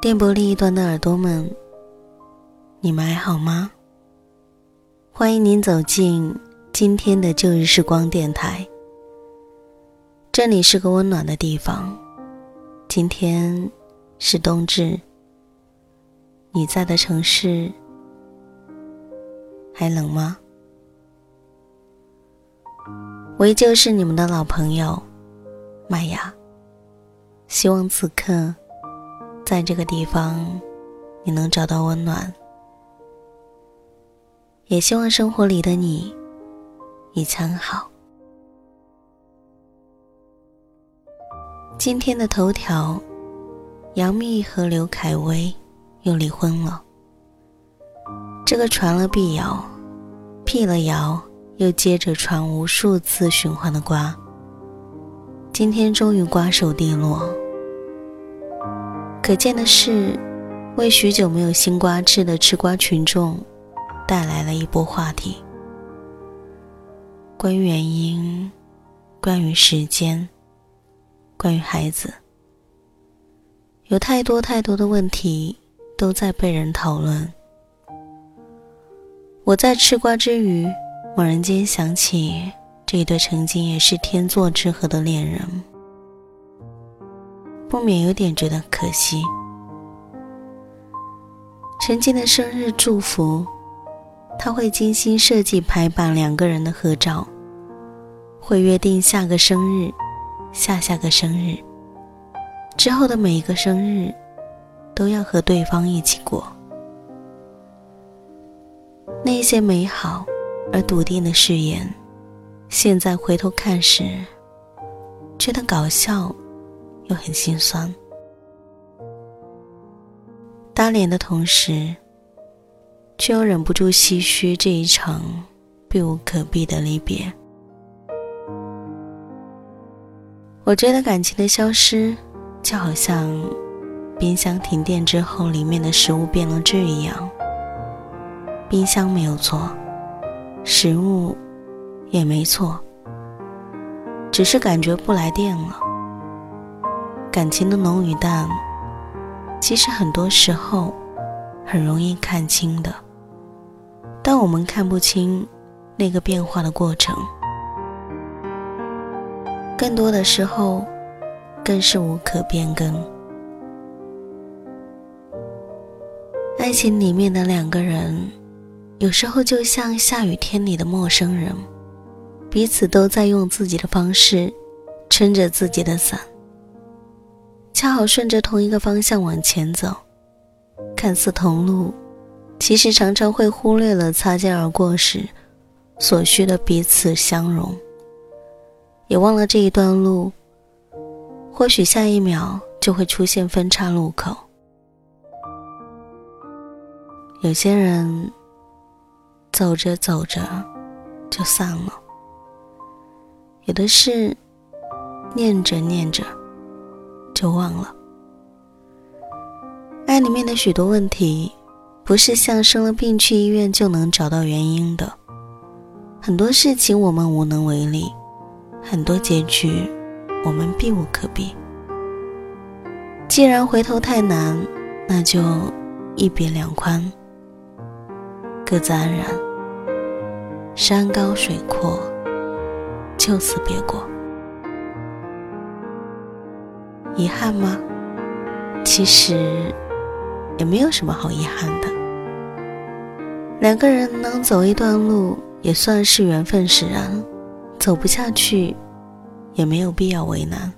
电波另一端的耳朵们，你们还好吗？欢迎您走进今天的旧日时光电台。这里是个温暖的地方。今天是冬至，你在的城市还冷吗？我依旧是你们的老朋友麦芽。希望此刻。在这个地方，你能找到温暖。也希望生活里的你一餐好。今天的头条：杨幂和刘恺威又离婚了。这个传了辟谣，辟了谣，又接着传无数次循环的瓜，今天终于瓜熟蒂落。可见的是，为许久没有新瓜吃的吃瓜群众带来了一波话题。关于原因，关于时间，关于孩子，有太多太多的问题都在被人讨论。我在吃瓜之余，猛然间想起这一对曾经也是天作之合的恋人。不免有点觉得可惜。曾经的生日祝福，他会精心设计排版两个人的合照，会约定下个生日、下下个生日之后的每一个生日，都要和对方一起过。那些美好而笃定的誓言，现在回头看时，觉得搞笑。又很心酸，搭脸的同时，却又忍不住唏嘘这一场避无可避的离别。我觉得感情的消失，就好像冰箱停电之后，里面的食物变了质一样。冰箱没有错，食物也没错，只是感觉不来电了。感情的浓与淡，其实很多时候很容易看清的，但我们看不清那个变化的过程。更多的时候，更是无可变更。爱情里面的两个人，有时候就像下雨天里的陌生人，彼此都在用自己的方式撑着自己的伞。恰好顺着同一个方向往前走，看似同路，其实常常会忽略了擦肩而过时所需的彼此相容，也忘了这一段路，或许下一秒就会出现分岔路口。有些人走着走着就散了，有的事念着念着就忘了。爱里面的许多问题，不是像生了病去医院就能找到原因的。很多事情我们无能为力，很多结局我们避无可避。既然回头太难，那就一别两宽，各自安然。山高水阔，就此别过。遗憾吗？其实也没有什么好遗憾的。两个人能走一段路。也算是缘分使然，走不下去，也没有必要为难。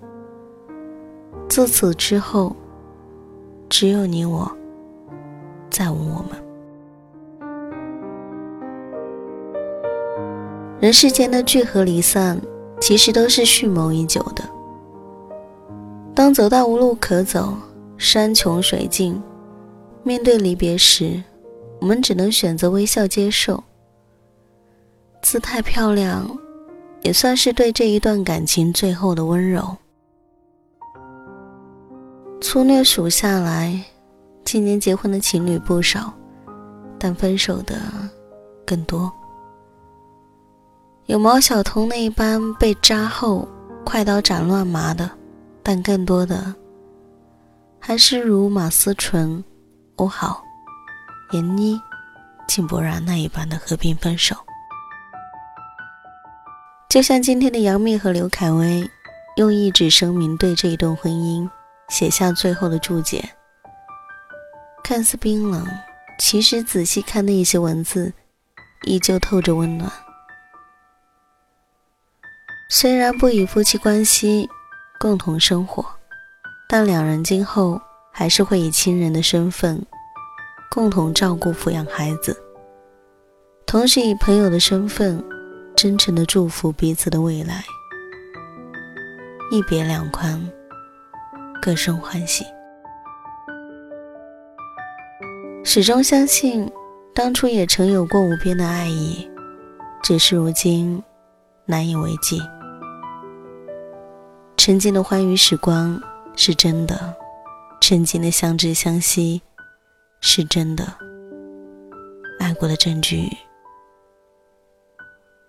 自此之后，只有你我，再无我们。人世间的聚合离散，其实都是蓄谋已久的。当走到无路可走，山穷水尽，面对离别时，我们只能选择微笑接受。姿态漂亮，也算是对这一段感情最后的温柔。粗略数下来，今年结婚的情侣不少，但分手的更多。有毛晓彤那一般被扎后快刀斩乱麻的，但更多的还是如马思纯、欧豪、闫妮、井柏然那一般的和平分手。就像今天的杨幂和刘恺威，用一纸声明对这一段婚姻写下最后的注解。看似冰冷，其实仔细看那些文字，依旧透着温暖。虽然不以夫妻关系共同生活，但两人今后还是会以亲人的身份，共同照顾抚养孩子，同时以朋友的身份。真诚的祝福彼此的未来，一别两宽，各生欢喜。始终相信，当初也曾有过无边的爱意，只是如今难以为继。曾经的欢愉时光是真的，曾经的相知相惜是真的，爱过的证据。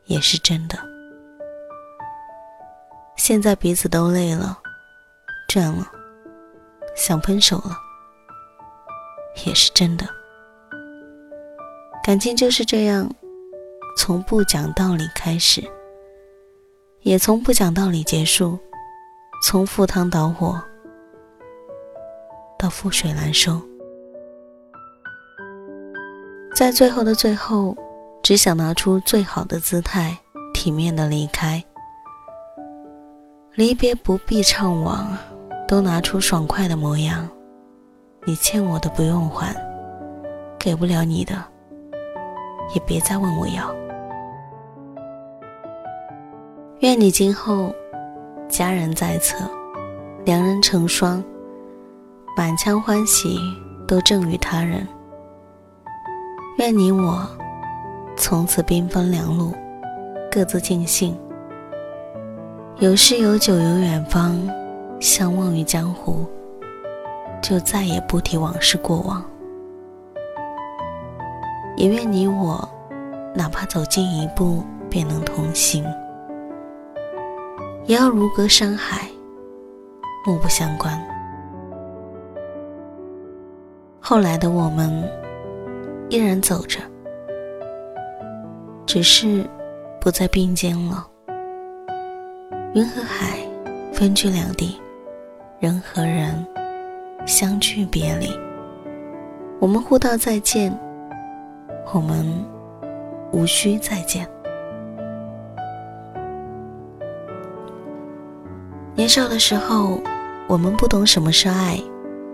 也是真的。现在彼此都累了，倦了，想分手了，也是真的。感情就是这样，从不讲道理开始，也从不讲道理结束，从赴汤蹈火到覆水难收，在最后的最后。只想拿出最好的姿态，体面的离开。离别不必怅惘，都拿出爽快的模样。你欠我的不用还，给不了你的，也别再问我要。愿你今后家人在侧，良人成双，满腔欢喜都赠予他人。愿你我。从此兵分两路，各自尽兴。有诗有酒有远方，相忘于江湖，就再也不提往事过往。也愿你我，哪怕走近一步便能同行，也要如隔山海，目不相关。后来的我们，依然走着。只是不再并肩了。云和海分居两地，人和人相聚别离。我们互道再见，我们无需再见。年少的时候，我们不懂什么是爱，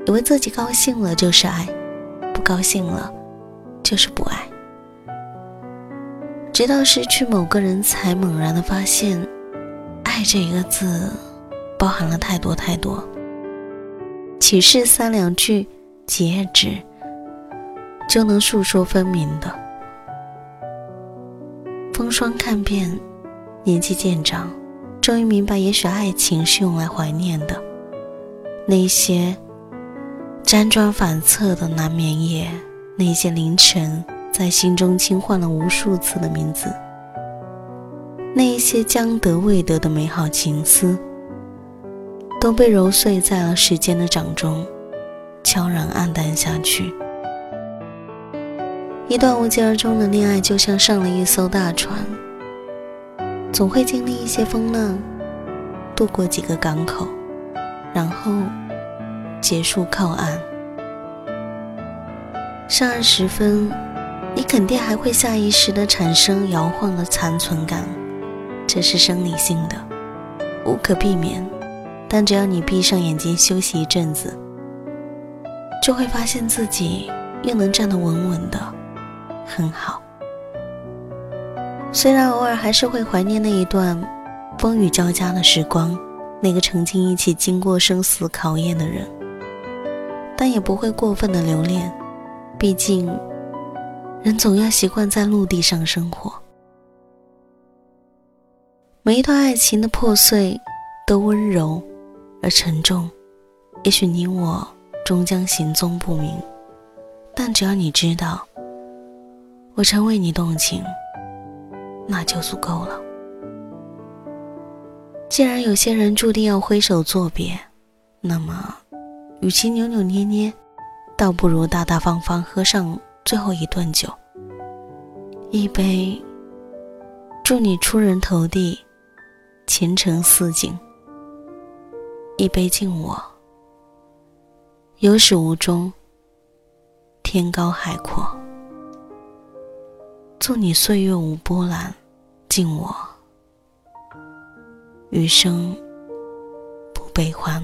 以为自己高兴了就是爱，不高兴了就是不爱。直到失去某个人，才猛然的发现，爱这一个字，包含了太多太多。岂是三两句截止就能诉说分明的？风霜看遍，年纪渐长，终于明白，也许爱情是用来怀念的。那些辗转反侧的难眠夜，那些凌晨在心中轻唤了无数次的名字，那一些将得未得的美好情思，都被揉碎在了时间的掌中，悄然黯淡下去。一段无疾而终的恋爱，就像上了一艘大船，总会经历一些风浪，渡过几个港口，然后结束靠岸。上岸时分，你肯定还会下意识地产生摇晃的残存感，这是生理性的，无可避免。但只要你闭上眼睛休息一阵子，就会发现自己又能站得稳稳的。很好，虽然偶尔还是会怀念那一段风雨交加的时光，那个曾经一起经过生死考验的人，但也不会过分的留恋。毕竟，人总要习惯在陆地上生活。每一段爱情的破碎，都温柔而沉重。也许你我终将行踪不明，但只要你知道。我曾为你动情，那就足够了。既然有些人注定要挥手作别，那么，与其扭扭捏捏，倒不如大大方方喝上最后一顿酒。一杯，祝你出人头地，前程似锦；一杯敬我，有始无终，天高海阔。祝你岁月无波澜，敬我余生不悲欢。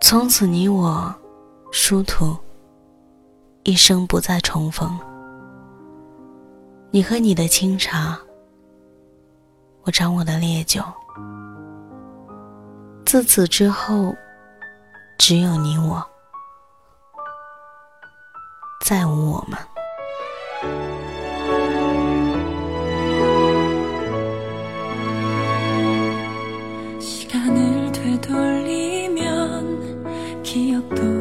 从此你我殊途，一生不再重逢。你喝你的清茶，我尝我的烈酒。自此之后，只有你我，再无我们。 시간을 되돌리면 기억도